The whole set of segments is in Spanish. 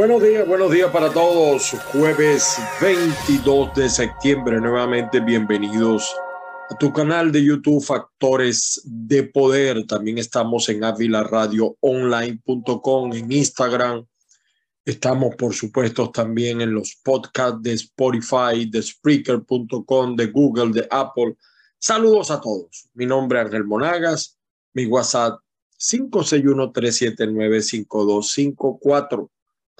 Buenos días, buenos días para todos. Jueves 22 de septiembre, nuevamente bienvenidos a tu canal de YouTube Factores de Poder. También estamos en avilaradioonline.com, en Instagram. Estamos, por supuesto, también en los podcasts de Spotify, de Spreaker.com, de Google, de Apple. Saludos a todos. Mi nombre es Ángel Monagas. Mi WhatsApp 561-379-5254.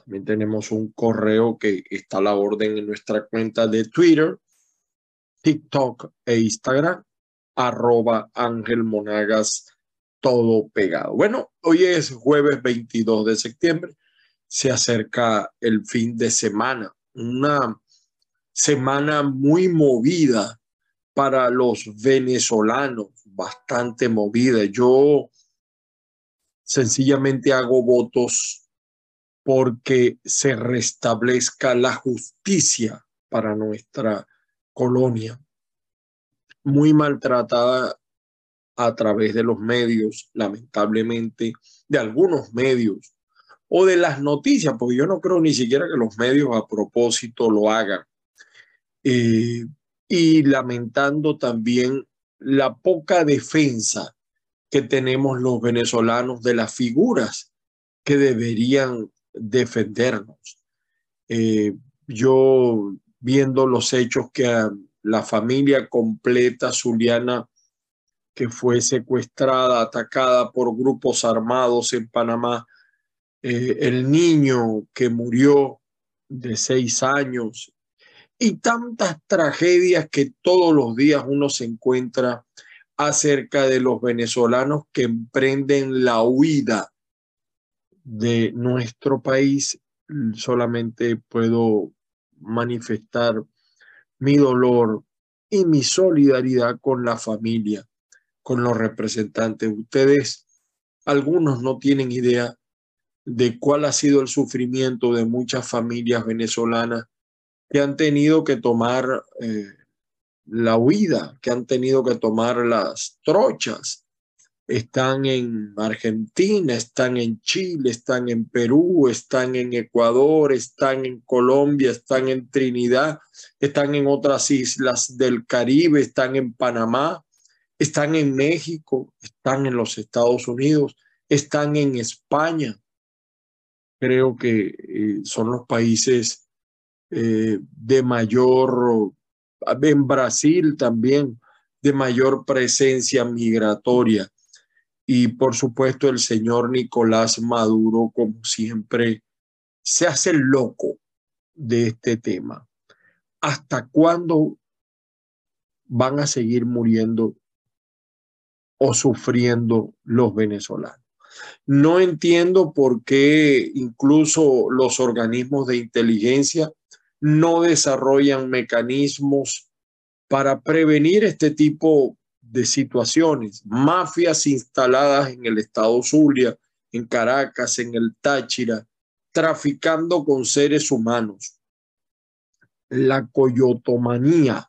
También tenemos un correo que está a la orden en nuestra cuenta de Twitter, TikTok e Instagram, arroba Ángel Monagas, todo pegado. Bueno, hoy es jueves 22 de septiembre, se acerca el fin de semana, una semana muy movida para los venezolanos, bastante movida. Yo sencillamente hago votos porque se restablezca la justicia para nuestra colonia, muy maltratada a través de los medios, lamentablemente, de algunos medios, o de las noticias, porque yo no creo ni siquiera que los medios a propósito lo hagan. Eh, y lamentando también la poca defensa que tenemos los venezolanos de las figuras que deberían defendernos. Eh, yo viendo los hechos que la familia completa zuliana que fue secuestrada, atacada por grupos armados en Panamá, eh, el niño que murió de seis años y tantas tragedias que todos los días uno se encuentra acerca de los venezolanos que emprenden la huida de nuestro país, solamente puedo manifestar mi dolor y mi solidaridad con la familia, con los representantes. Ustedes, algunos no tienen idea de cuál ha sido el sufrimiento de muchas familias venezolanas que han tenido que tomar eh, la huida, que han tenido que tomar las trochas están en Argentina, están en Chile, están en Perú, están en Ecuador, están en Colombia, están en Trinidad, están en otras islas del Caribe, están en Panamá, están en México, están en los Estados Unidos, están en España. Creo que eh, son los países eh, de mayor, en Brasil también, de mayor presencia migratoria y por supuesto el señor Nicolás Maduro, como siempre, se hace loco de este tema. ¿Hasta cuándo van a seguir muriendo o sufriendo los venezolanos? No entiendo por qué incluso los organismos de inteligencia no desarrollan mecanismos para prevenir este tipo de situaciones, mafias instaladas en el estado Zulia, en Caracas, en el Táchira, traficando con seres humanos. La coyotomanía.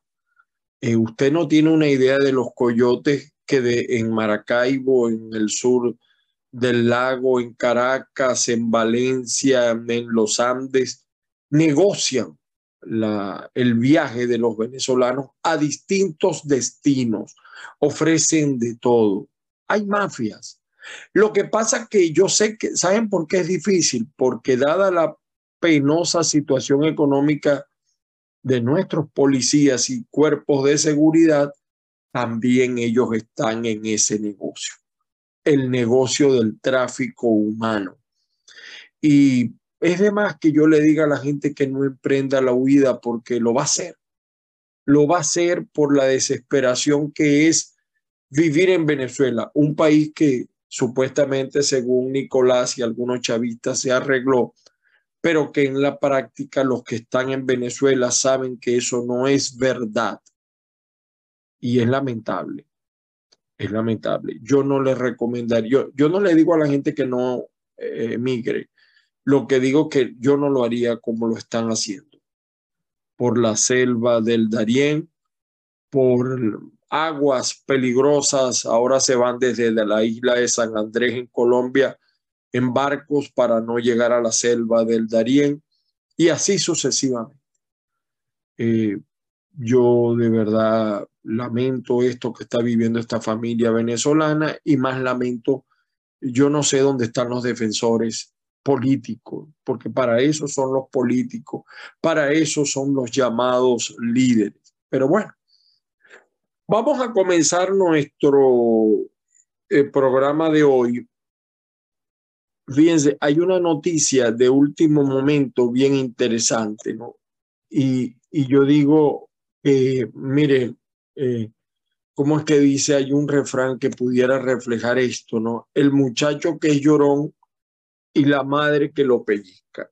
Eh, usted no tiene una idea de los coyotes que de, en Maracaibo, en el sur del lago, en Caracas, en Valencia, en los Andes, negocian el viaje de los venezolanos a distintos destinos, ofrecen de todo. Hay mafias. Lo que pasa que yo sé que, ¿saben por qué es difícil? Porque dada la penosa situación económica de nuestros policías y cuerpos de seguridad, también ellos están en ese negocio, el negocio del tráfico humano. Y es de más que yo le diga a la gente que no emprenda la huida porque lo va a hacer. Lo va a hacer por la desesperación que es vivir en Venezuela, un país que supuestamente, según Nicolás y algunos chavistas, se arregló, pero que en la práctica los que están en Venezuela saben que eso no es verdad. Y es lamentable. Es lamentable. Yo no le recomendaría, yo, no le digo a la gente que no eh, emigre lo que digo que yo no lo haría como lo están haciendo. Por la selva del Darién, por aguas peligrosas, ahora se van desde la isla de San Andrés en Colombia en barcos para no llegar a la selva del Darién y así sucesivamente. Eh, yo de verdad lamento esto que está viviendo esta familia venezolana y más lamento, yo no sé dónde están los defensores políticos, porque para eso son los políticos, para eso son los llamados líderes. Pero bueno, vamos a comenzar nuestro eh, programa de hoy. Fíjense, hay una noticia de último momento bien interesante, ¿no? Y, y yo digo, eh, mire, eh, ¿cómo es que dice? Hay un refrán que pudiera reflejar esto, ¿no? El muchacho que es llorón y la madre que lo pellizca.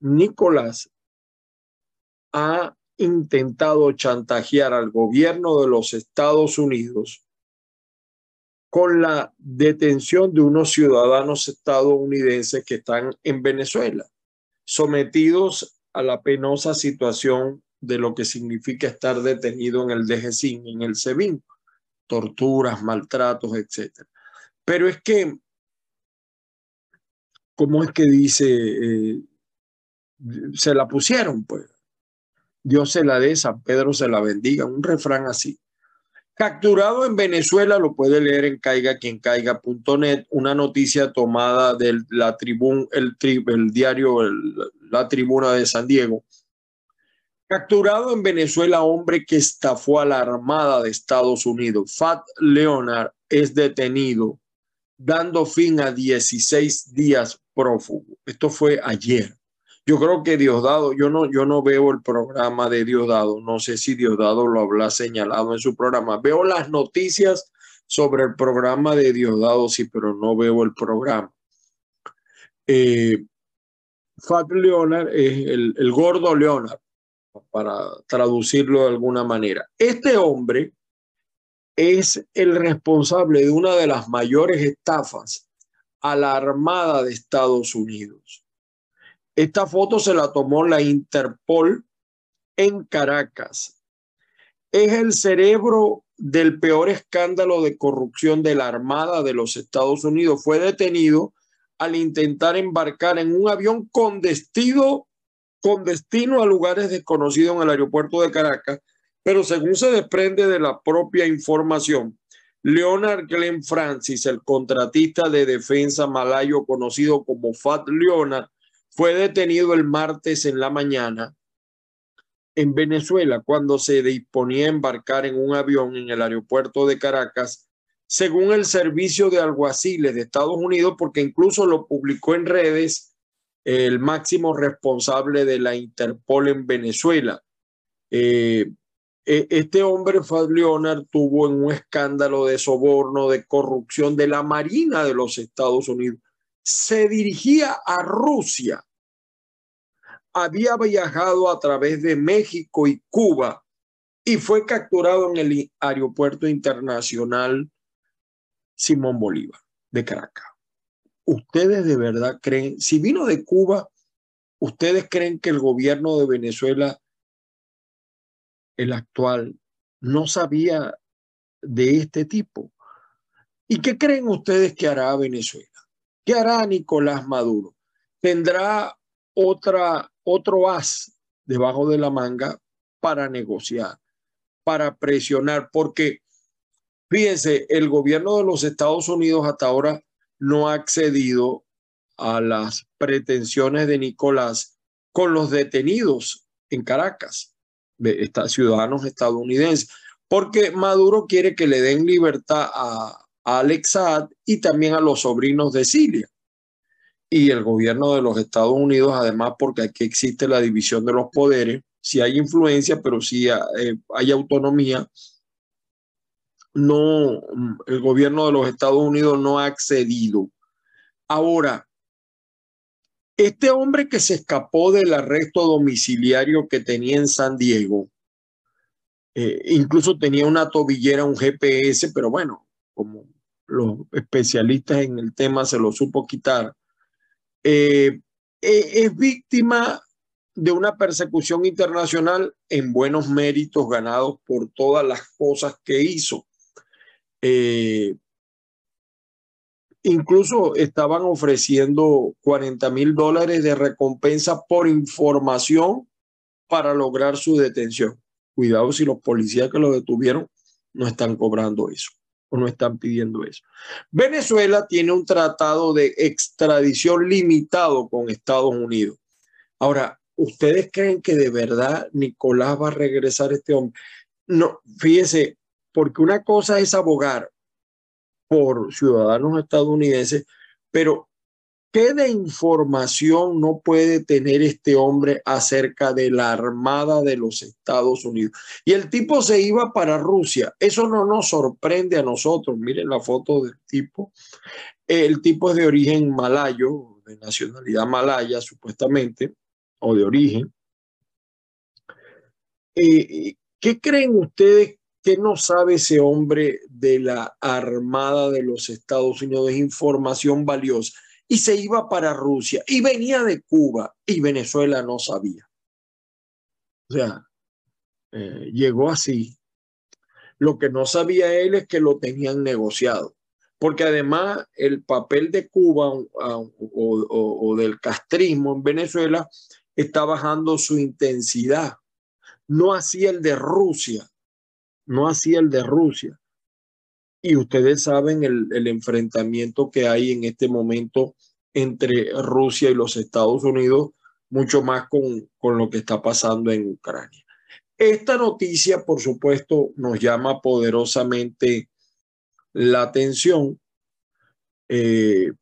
Nicolás ha intentado chantajear al gobierno de los Estados Unidos con la detención de unos ciudadanos estadounidenses que están en Venezuela, sometidos a la penosa situación de lo que significa estar detenido en el DGCIN, en el SEBIN, torturas, maltratos, etc. Pero es que, ¿cómo es que dice? Eh, se la pusieron, pues. Dios se la dé, San Pedro se la bendiga, un refrán así. Capturado en Venezuela, lo puede leer en caigaquiencaiga.net, una noticia tomada de la tribuna, el, el diario La Tribuna de San Diego, Capturado en Venezuela, hombre que estafó a la Armada de Estados Unidos. Fat Leonard es detenido, dando fin a 16 días prófugo. Esto fue ayer. Yo creo que Diosdado, yo no, yo no veo el programa de Diosdado, no sé si Diosdado lo habrá señalado en su programa. Veo las noticias sobre el programa de Diosdado, sí, pero no veo el programa. Eh, Fat Leonard es el, el gordo Leonard para traducirlo de alguna manera. Este hombre es el responsable de una de las mayores estafas a la Armada de Estados Unidos. Esta foto se la tomó la Interpol en Caracas. Es el cerebro del peor escándalo de corrupción de la Armada de los Estados Unidos. Fue detenido al intentar embarcar en un avión con destino con destino a lugares desconocidos en el aeropuerto de Caracas, pero según se desprende de la propia información, Leonard Glenn Francis, el contratista de defensa malayo conocido como Fat Leonard, fue detenido el martes en la mañana en Venezuela cuando se disponía a embarcar en un avión en el aeropuerto de Caracas, según el servicio de alguaciles de Estados Unidos, porque incluso lo publicó en redes el máximo responsable de la Interpol en Venezuela. Eh, este hombre, Fad Leonard, tuvo en un escándalo de soborno, de corrupción de la Marina de los Estados Unidos. Se dirigía a Rusia. Había viajado a través de México y Cuba y fue capturado en el aeropuerto internacional Simón Bolívar de Caracas. ¿ustedes de verdad creen, si vino de Cuba, ustedes creen que el gobierno de Venezuela, el actual, no sabía de este tipo? ¿Y qué creen ustedes que hará Venezuela? ¿Qué hará Nicolás Maduro? ¿Tendrá otra, otro as debajo de la manga para negociar, para presionar? Porque, fíjense, el gobierno de los Estados Unidos hasta ahora no ha accedido a las pretensiones de Nicolás con los detenidos en Caracas, de ciudadanos estadounidenses, porque Maduro quiere que le den libertad a, Alex Saad y también a los sobrinos de Siria. Y el gobierno de los Estados Unidos, además, porque aquí existe la división de los poderes, si hay influencia, pero si eh, hay autonomía, no, el gobierno de los Estados Unidos no ha accedido. Ahora, este hombre que se escapó del arresto domiciliario que tenía en San Diego, eh, incluso tenía una tobillera, un GPS, pero bueno, como los especialistas en el tema se lo supo quitar, eh, eh, es víctima de una persecución internacional en buenos méritos ganados por todas las cosas que hizo. Eh, incluso estaban ofreciendo 40 mil dólares de recompensa por información para lograr su detención. Cuidado si los policías que lo detuvieron no están cobrando eso o no están pidiendo eso. Venezuela tiene un tratado de extradición limitado con Estados Unidos. Ahora, ¿ustedes creen que de verdad Nicolás va a regresar este hombre? No, fíjese, porque una cosa es abogar por ciudadanos estadounidenses, pero ¿Qué de información no puede tener este hombre acerca de la Armada de los Estados Unidos? Y el tipo se iba para Rusia. Eso no nos sorprende a nosotros. Miren la foto del tipo. El tipo es de origen malayo, de nacionalidad malaya supuestamente, o de origen. Eh, ¿Qué creen ustedes que no sabe ese hombre de la Armada de los Estados Unidos? Información valiosa y se iba para Rusia y venía de Cuba y Venezuela no sabía. O sea, eh, llegó así. Lo que no sabía él es que lo tenían negociado, porque además el papel de Cuba o, o del castrismo en Venezuela está bajando su intensidad. No hacía el de Rusia, no hacía el de Rusia. Y ustedes saben el, enfrentamiento que hay en este momento entre Rusia y los Estados Unidos, mucho más con, con lo que está pasando en Ucrania. Esta noticia, por supuesto, nos llama poderosamente la atención. Eh,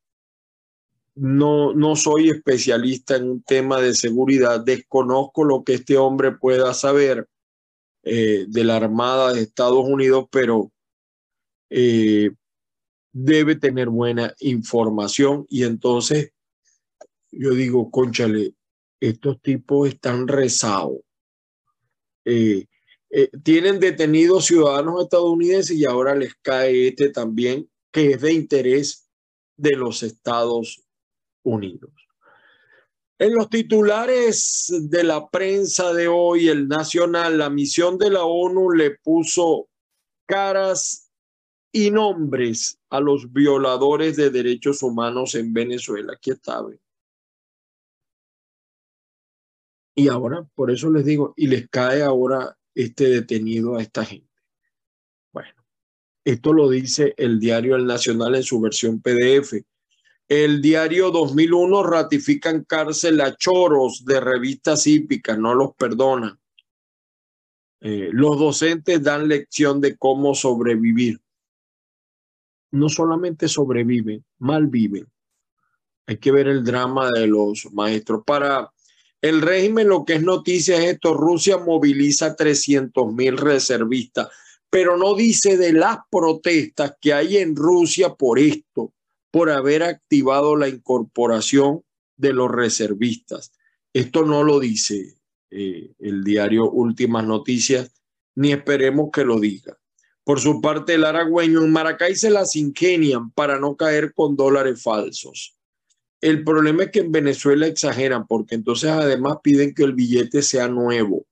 no, no soy especialista en un tema de seguridad, desconozco lo que este hombre pueda saber eh, de la Armada de Estados Unidos, pero eh, debe tener buena información y entonces yo digo, conchale, estos tipos están rezados. Eh, tienen detenidos ciudadanos estadounidenses y ahora les cae este también, que es de interés de los Estados Unidos. En los titulares de la prensa de hoy, el Nacional, la misión de la ONU le puso caras y nombres a los violadores de derechos humanos en Venezuela. Aquí está. Y ahora, por eso les digo, y les cae ahora este detenido a esta gente. Bueno, esto lo dice el diario El Nacional en su versión PDF. El diario 2001 ratifica en cárcel a choros de revistas hípicas, no los perdona. Eh, los docentes dan lección de cómo sobrevivir no solamente sobreviven, malviven. Hay que ver el drama de los maestros. Para el régimen, lo que es noticia es esto, Rusia moviliza 300 mil reservistas, pero no dice de las protestas que hay en Rusia por esto, por haber activado la incorporación de los reservistas. Esto no lo dice eh, el diario Últimas Noticias, ni esperemos que lo diga. Por su parte, el aragüeño en Maracay se las ingenian para no caer con dólares falsos. El problema es que en Venezuela exageran porque entonces además piden que el billete sea nuevo,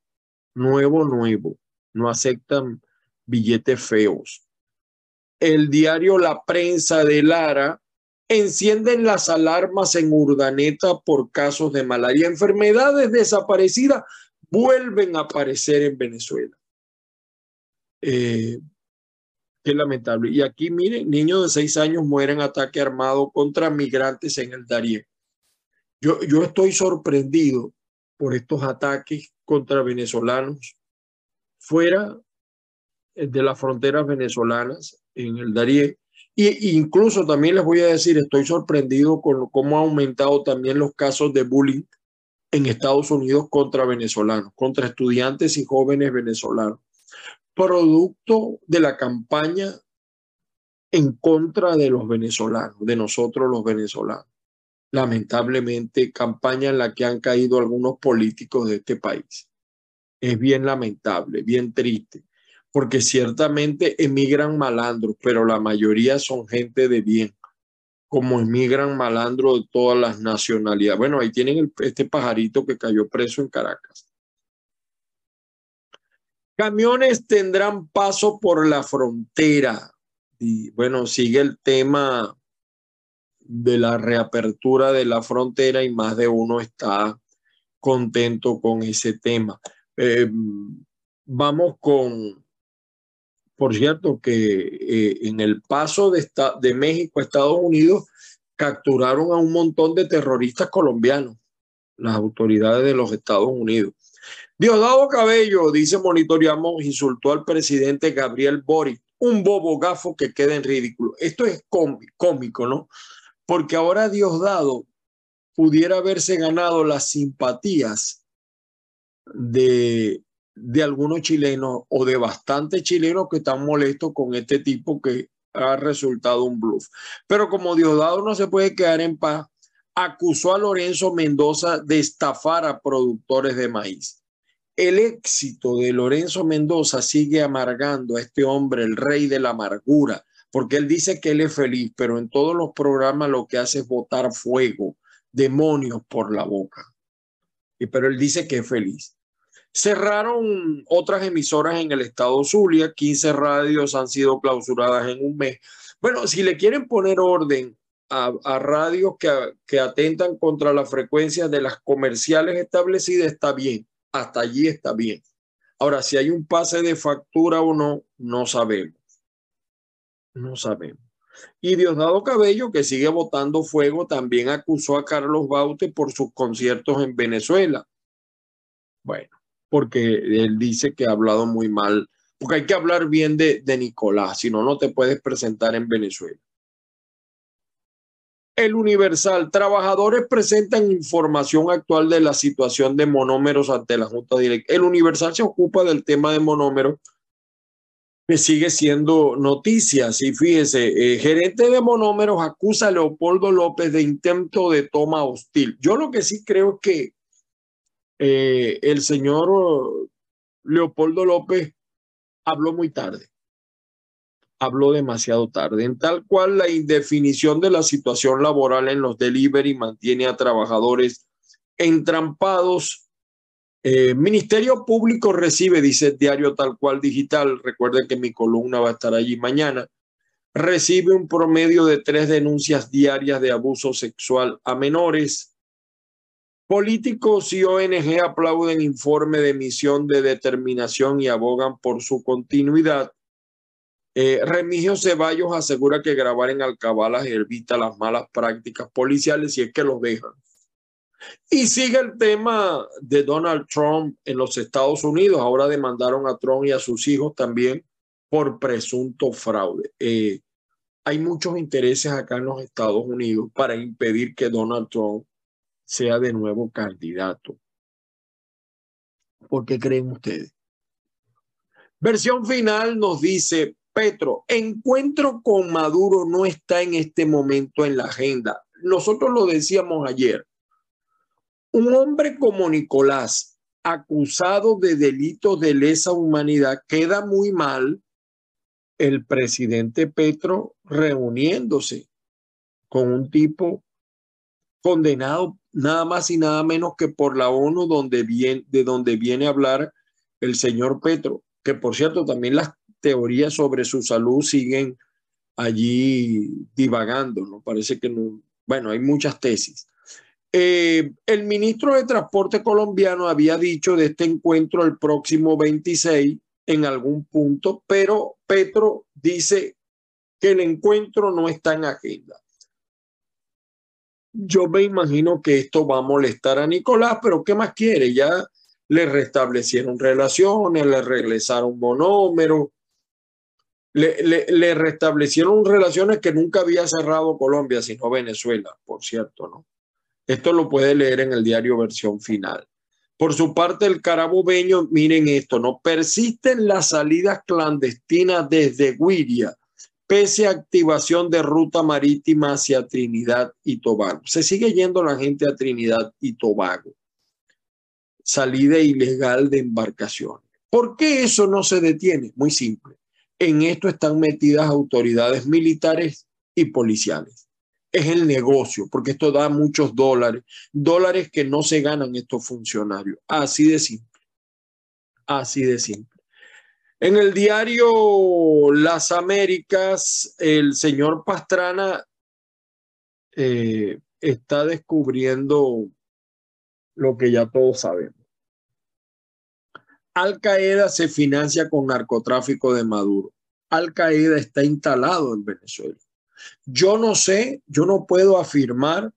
nuevo, nuevo. No aceptan billetes feos. El diario La Prensa de Lara encienden las alarmas en Urdaneta por casos de malaria. Enfermedades desaparecidas vuelven a aparecer en Venezuela. Eh, Qué lamentable. Y aquí, miren, niños de seis años mueren en ataque armado contra migrantes en el Darién. Yo, yo estoy sorprendido por estos ataques contra venezolanos fuera de las fronteras venezolanas en el Darién. Y incluso también les voy a decir, estoy sorprendido con cómo ha aumentado también los casos de bullying en Estados Unidos contra venezolanos, contra estudiantes y jóvenes venezolanos producto de la campaña en contra de los venezolanos, de nosotros los venezolanos. Lamentablemente, campaña en la que han caído algunos políticos de este país. Es bien lamentable, bien triste, porque ciertamente emigran malandros, pero la mayoría son gente de bien, como emigran malandros de todas las nacionalidades. Bueno, ahí tienen este pajarito que cayó preso en Caracas. Camiones tendrán paso por la frontera. Y bueno, sigue el tema de la reapertura de la frontera y más de uno está contento con ese tema. Eh, vamos con, por cierto, que eh, en el paso de, México a Estados Unidos capturaron a un montón de terroristas colombianos, las autoridades de los Estados Unidos. Diosdado Cabello, dice monitoreamos, insultó al presidente Gabriel Boric, un bobo gafo que queda en ridículo. Esto es cómico, ¿no? Porque ahora Diosdado pudiera haberse ganado las simpatías de, de algunos chilenos o de bastantes chilenos que están molestos con este tipo que ha resultado un bluff. Pero como Diosdado no se puede quedar en paz, acusó a Lorenzo Mendoza de estafar a productores de maíz. El éxito de Lorenzo Mendoza sigue amargando a este hombre, el rey de la amargura, porque él dice que él es feliz, pero en todos los programas lo que hace es botar fuego, demonios por la boca. Y pero él dice que es feliz. Cerraron otras emisoras en el estado Zulia, 15 radios han sido clausuradas en un mes. Bueno, si le quieren poner orden a, radios que, atentan contra la frecuencia de las comerciales establecidas, está bien, hasta allí está bien. Ahora, si hay un pase de factura o no, no sabemos. No sabemos. Y Diosdado Cabello, que sigue botando fuego, también acusó a Carlos Baute por sus conciertos en Venezuela. Bueno, porque él dice que ha hablado muy mal, porque hay que hablar bien de, de Nicolás, si no, no te puedes presentar en Venezuela. El Universal, trabajadores presentan información actual de la situación de monómeros ante la Junta Directa. El Universal se ocupa del tema de monómeros, que sigue siendo noticia. Y fíjese, eh, gerente de monómeros acusa a Leopoldo López de intento de toma hostil. Yo lo que sí creo que eh, el señor Leopoldo López habló muy tarde, habló demasiado tarde, en tal cual la indefinición de la situación laboral en los delivery mantiene a trabajadores entrampados. Eh, Ministerio Público recibe, dice diario tal cual digital, recuerden que mi columna va a estar allí mañana, recibe un promedio de tres denuncias diarias de abuso sexual a menores Políticos y ONG aplauden informe de misión de determinación y abogan por su continuidad. Eh, Remigio Ceballos asegura que grabar en alcabalas evita las malas prácticas policiales y es que los dejan. Y sigue el tema de Donald Trump en los Estados Unidos. Ahora demandaron a Trump y a sus hijos también por presunto fraude. Eh, hay muchos intereses acá en los Estados Unidos para impedir que Donald Trump sea de nuevo candidato. ¿Por qué creen ustedes? Versión final nos dice, Petro, encuentro con Maduro no está en este momento en la agenda. Nosotros lo decíamos ayer. Un hombre como Nicolás, acusado de delitos de lesa humanidad, queda muy mal el presidente Petro reuniéndose con un tipo condenado nada más y nada menos que por la ONU, donde viene, de donde viene a hablar el señor Petro, que por cierto también las teorías sobre su salud siguen allí divagando, ¿no? Parece que no, bueno, hay muchas tesis. Eh, el ministro de Transporte colombiano había dicho de este encuentro el próximo 26 en algún punto, pero Petro dice que el encuentro no está en agenda. Yo me imagino que esto va a molestar a Nicolás, pero ¿qué más quiere? Ya le restablecieron relaciones, le regresaron monómeros, le, le, le, restablecieron relaciones que nunca había cerrado Colombia, sino Venezuela, por cierto, ¿no? Esto lo puede leer en el diario versión final. Por su parte, el carabobeño, miren esto, ¿no? Persisten las salidas clandestinas desde Guiria pese a activación de ruta marítima hacia Trinidad y Tobago. Se sigue yendo la gente a Trinidad y Tobago. Salida ilegal de embarcaciones. ¿Por qué eso no se detiene? Muy simple. En esto están metidas autoridades militares y policiales. Es el negocio, porque esto da muchos dólares, dólares que no se ganan estos funcionarios. Así de simple. Así de simple. En el diario Las Américas, el señor Pastrana eh, está descubriendo lo que ya todos sabemos. Al Qaeda se financia con narcotráfico de Maduro. Al Qaeda está instalado en Venezuela. Yo no sé, yo no puedo afirmar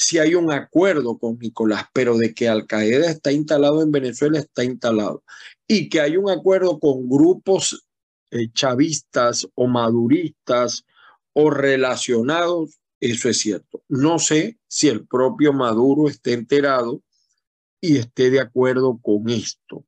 si hay un acuerdo con Nicolás, pero de que Al Qaeda está instalado en Venezuela, está instalado. Y que hay un acuerdo con grupos eh, chavistas o maduristas o relacionados, eso es cierto. No sé si el propio Maduro esté enterado y esté de acuerdo con esto,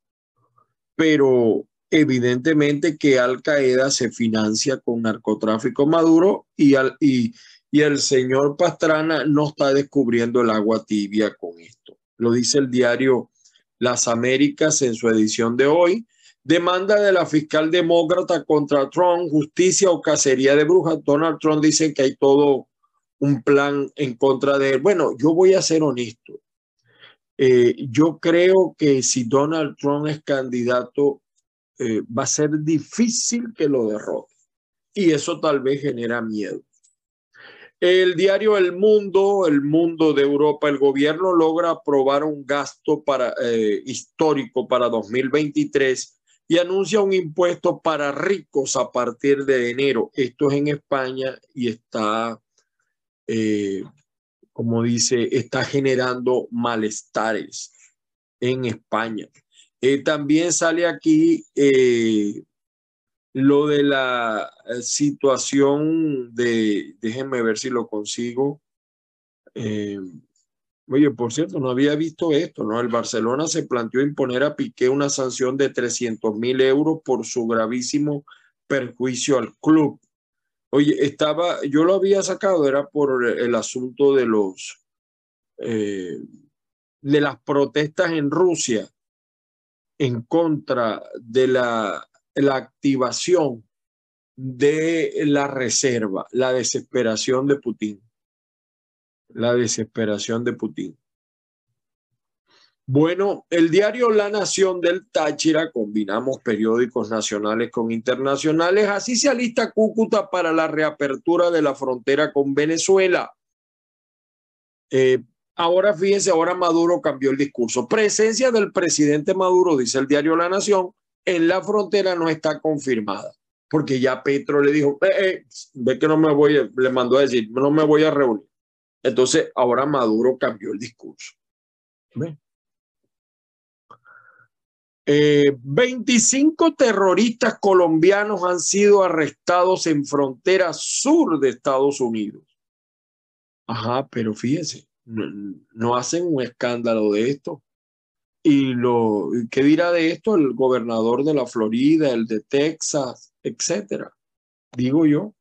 pero evidentemente que Al Qaeda se financia con narcotráfico Maduro y, al, y, y el señor Pastrana no está descubriendo el agua tibia con esto. Lo dice el diario Las Américas en su edición de hoy. Demanda de la fiscal demócrata contra Trump, justicia o cacería de brujas. Donald Trump dice que hay todo un plan en contra de él. Bueno, yo voy a ser honesto. Eh, yo creo que si Donald Trump es candidato, eh, va a ser difícil que lo derrote. Y eso tal vez genera miedo. El diario El Mundo, el Mundo de Europa, el gobierno logra aprobar un gasto para, eh, histórico para 2023 y anuncia un impuesto para ricos a partir de enero. Esto es en España y está, eh, como dice, está generando malestares en España. Eh, también sale aquí lo de la situación de, déjenme ver si lo consigo. Oye, por cierto, no había visto esto, ¿no? El Barcelona se planteó imponer a Piqué una sanción de 300 mil euros por su gravísimo perjuicio al club. Oye, estaba, yo lo había sacado, era por el asunto de los, eh, de las protestas en Rusia en contra de la, la activación de la reserva, la desesperación de Putin la desesperación de Putin. Bueno, el diario La Nación del Táchira, combinamos periódicos nacionales con internacionales, así se alista Cúcuta para la reapertura de la frontera con Venezuela. Eh, ahora fíjense, ahora Maduro cambió el discurso. Presencia del presidente Maduro, dice el diario La Nación, en la frontera no está confirmada, porque ya Petro le dijo, eh, eh, ve que no me voy, le mandó a decir, no me voy a reunir. Entonces, ahora Maduro cambió el discurso. 25 eh, terroristas colombianos han sido arrestados en frontera sur de Estados Unidos. Ajá, pero fíjense, no, hacen un escándalo de esto. Y lo, ¿qué dirá de esto el gobernador de la Florida, el de Texas, etcétera? Digo yo.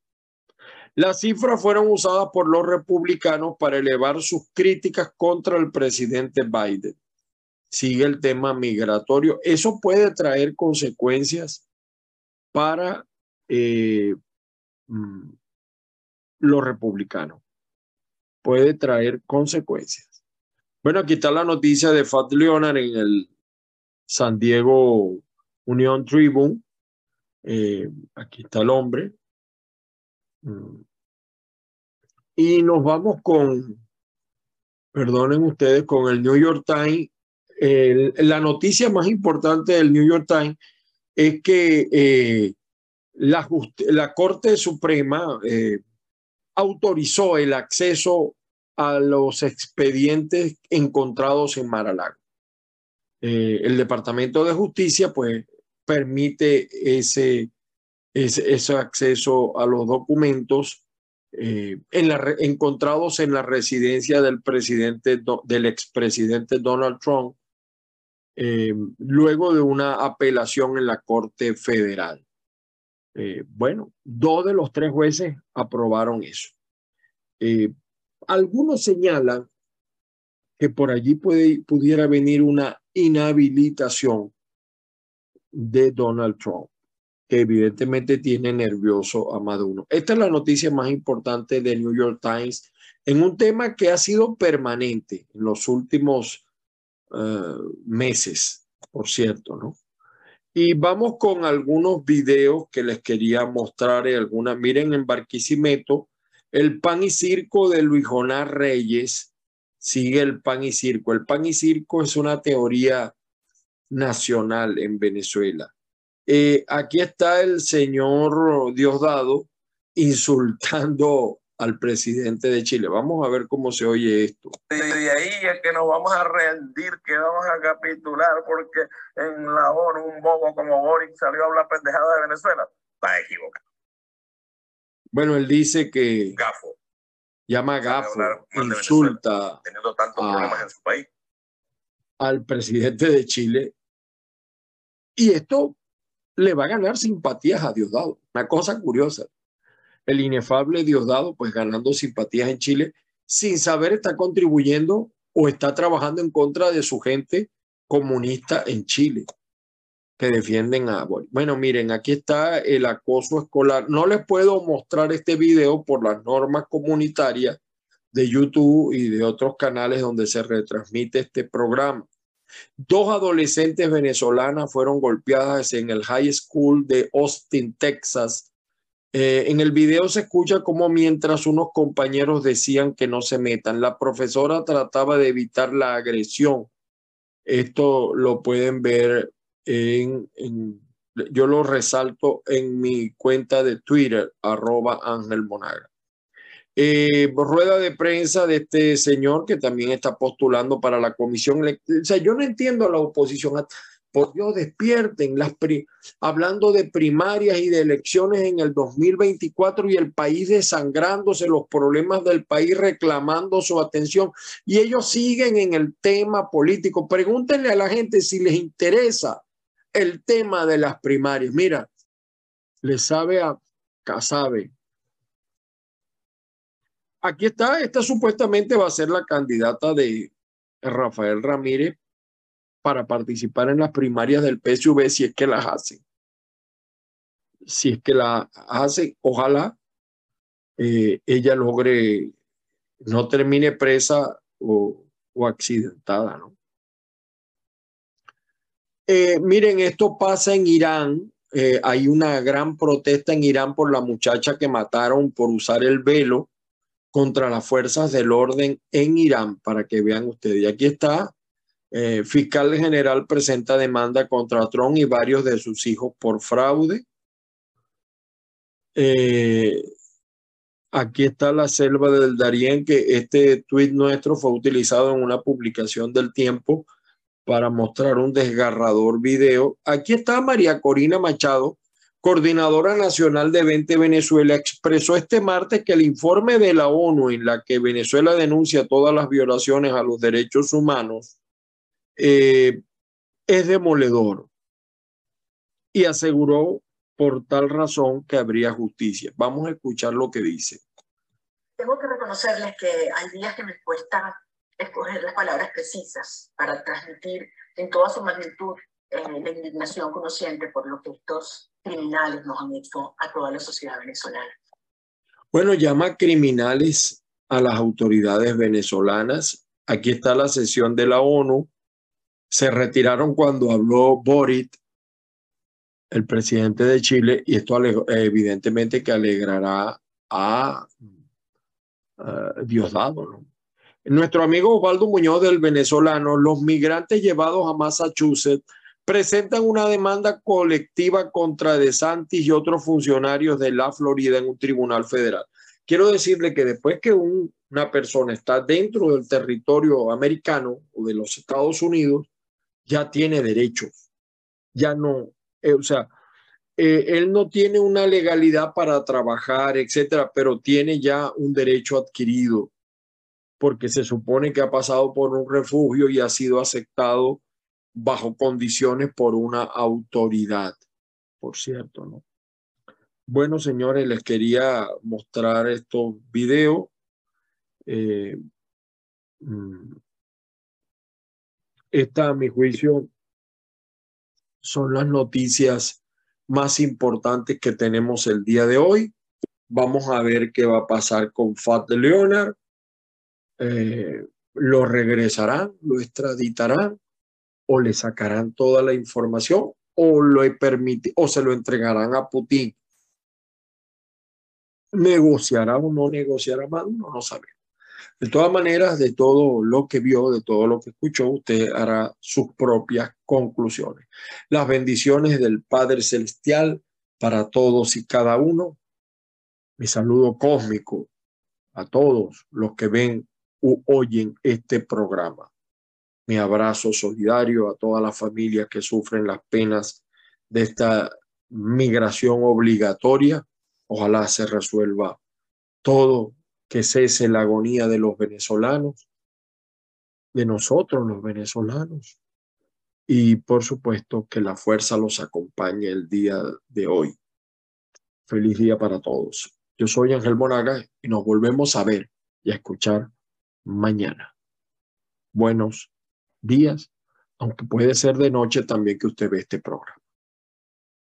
Las cifras fueron usadas por los republicanos para elevar sus críticas contra el presidente Biden. Sigue el tema migratorio. Eso puede traer consecuencias para eh, mm, los republicanos. Puede traer consecuencias. Bueno, aquí está la noticia de Fat Leonard en el San Diego Union Tribune. Eh, aquí está el hombre. Mm. Y nos vamos con, perdonen ustedes, con el New York Times. la noticia más importante del New York Times es que eh, la, la, Corte Suprema eh, autorizó el acceso a los expedientes encontrados en Mar-a-Lago. Eh, el Departamento de Justicia, pues, permite ese, ese, acceso a los documentos eh, encontrados en la residencia del presidente, del expresidente Donald Trump, eh, luego de una apelación en la Corte Federal. Eh, bueno, dos de los tres jueces aprobaron eso. Algunos señalan que por allí pudiera venir una inhabilitación de Donald Trump que evidentemente tiene nervioso a Maduro. Esta es la noticia más importante de New York Times en un tema que ha sido permanente en los últimos eh, meses, por cierto, ¿no? Y vamos con algunos videos que les quería mostrar. Algunas, miren, en Barquisimeto El pan y circo de Luis Jonás Reyes sigue el pan y circo. El pan y circo es una teoría nacional en Venezuela. Eh, aquí está el señor Diosdado insultando al presidente de Chile. Vamos a ver cómo se oye esto. Y de ahí es que nos vamos a rendir, que vamos a capitular, porque en la ONU un bobo como Boric salió a hablar pendejada de Venezuela. Está equivocado. Bueno, él dice que Gafo. llama gafo, insulta teniendo tantos problemas en su país. al presidente de Chile y esto le va a ganar simpatías a Diosdado. Una cosa curiosa. El inefable Diosdado, pues ganando simpatías en Chile, sin saber está contribuyendo o está trabajando en contra de su gente comunista en Chile, que defienden a Bueno, miren, aquí está el acoso escolar. No les puedo mostrar este video por las normas comunitarias de YouTube y de otros canales donde se retransmite este programa. Dos adolescentes venezolanas fueron golpeadas en el high school de Austin, Texas. Eh, en el video se escucha como mientras unos compañeros decían que no se metan, la profesora trataba de evitar la agresión. Esto lo pueden ver en, yo lo resalto en mi cuenta de Twitter, arroba Ángel Monaga. Eh, rueda de prensa de este señor que también está postulando para la comisión. O sea, yo no entiendo a la oposición. Por Dios, despierten, las hablando de primarias y de elecciones en el 2024 y el país desangrándose, los problemas del país reclamando su atención y ellos siguen en el tema político. Pregúntenle a la gente si les interesa el tema de las primarias. Mira, le sabe a Casabe, Aquí está, esta supuestamente va a ser la candidata de Rafael Ramírez para participar en las primarias del PSV si es que las hace. Si es que la hace, ojalá eh, ella logre, no termine presa o, accidentada, ¿no? Eh, miren, esto pasa en Irán. Eh, hay una gran protesta en Irán por la muchacha que mataron por usar el velo contra las fuerzas del orden en Irán, para que vean ustedes. Y aquí está, eh, fiscal general presenta demanda contra Trump y varios de sus hijos por fraude. Aquí está la selva del Darién, que este tuit nuestro fue utilizado en una publicación del tiempo para mostrar un desgarrador video. Aquí está María Corina Machado, coordinadora nacional de 20 Venezuela, expresó este martes que el informe de la ONU en la que Venezuela denuncia todas las violaciones a los derechos humanos eh, es demoledor y aseguró por tal razón que habría justicia. Vamos a escuchar lo que dice. Tengo que reconocerles que hay días que me cuesta escoger las palabras precisas para transmitir en toda su magnitud eh, la indignación conociente por lo que estos criminales nos han hecho a toda la sociedad venezolana. Bueno, llama criminales a las autoridades venezolanas. Aquí está la sesión de la ONU. Se retiraron cuando habló Boric, el presidente de Chile, y esto evidentemente que alegrará a Diosdado. ¿no? Nuestro amigo Osvaldo Muñoz del venezolano, los migrantes llevados a Massachusetts presentan una demanda colectiva contra DeSantis y otros funcionarios de la Florida en un tribunal federal. Quiero decirle que después que una persona está dentro del territorio americano o de los Estados Unidos, ya tiene derechos. Ya no, eh, o sea, eh, él no tiene una legalidad para trabajar, etcétera, pero tiene ya un derecho adquirido porque se supone que ha pasado por un refugio y ha sido aceptado bajo condiciones por una autoridad, por cierto, ¿no? Bueno, señores, les quería mostrar estos videos. Eh, mm, esta, a mi juicio, son las noticias más importantes que tenemos el día de hoy. Vamos a ver qué va a pasar con Fat Leonard. Eh, lo regresarán, lo extraditarán o le sacarán toda la información o, lo o se lo entregarán a Putin. negociará o no negociará Maduro, no sabemos. De todas maneras, de todo lo que vio, de todo lo que escuchó, usted hará sus propias conclusiones. Las bendiciones del Padre Celestial para todos y cada uno. Mi saludo cósmico a todos los que ven u oyen este programa. Mi abrazo solidario a todas las familias que sufren las penas de esta migración obligatoria. Ojalá se resuelva todo que cese la agonía de los venezolanos, de nosotros los venezolanos, y por supuesto que la fuerza los acompañe el día de hoy. Feliz día para todos. Yo soy Ángel Monaga y nos volvemos a ver y a escuchar mañana. Buenos días, aunque puede ser de noche también que usted ve este programa.